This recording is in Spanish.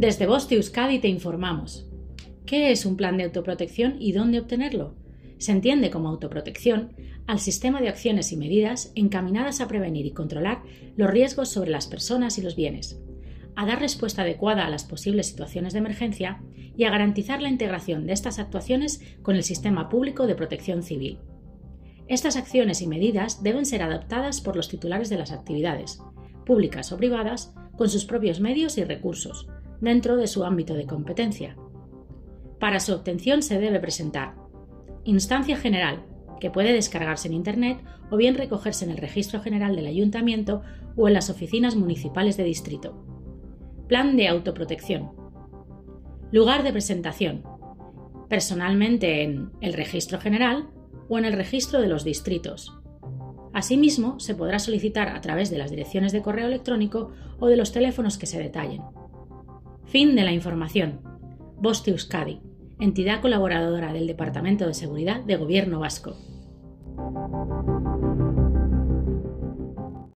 Desde Voz Euskadi te informamos. ¿Qué es un plan de autoprotección y dónde obtenerlo? Se entiende como autoprotección al sistema de acciones y medidas encaminadas a prevenir y controlar los riesgos sobre las personas y los bienes, a dar respuesta adecuada a las posibles situaciones de emergencia y a garantizar la integración de estas actuaciones con el sistema público de protección civil. Estas acciones y medidas deben ser adaptadas por los titulares de las actividades, públicas o privadas, con sus propios medios y recursos, dentro de su ámbito de competencia. Para su obtención se debe presentar instancia general, que puede descargarse en Internet o bien recogerse en el Registro General del Ayuntamiento o en las oficinas municipales de distrito. Plan de autoprotección. Lugar de presentación. Personalmente en el Registro General o en el Registro de los Distritos. Asimismo, se podrá solicitar a través de las direcciones de correo electrónico o de los teléfonos que se detallen. Fin de la información. Bosti Euskadi, entidad colaboradora del Departamento de Seguridad de Gobierno Vasco.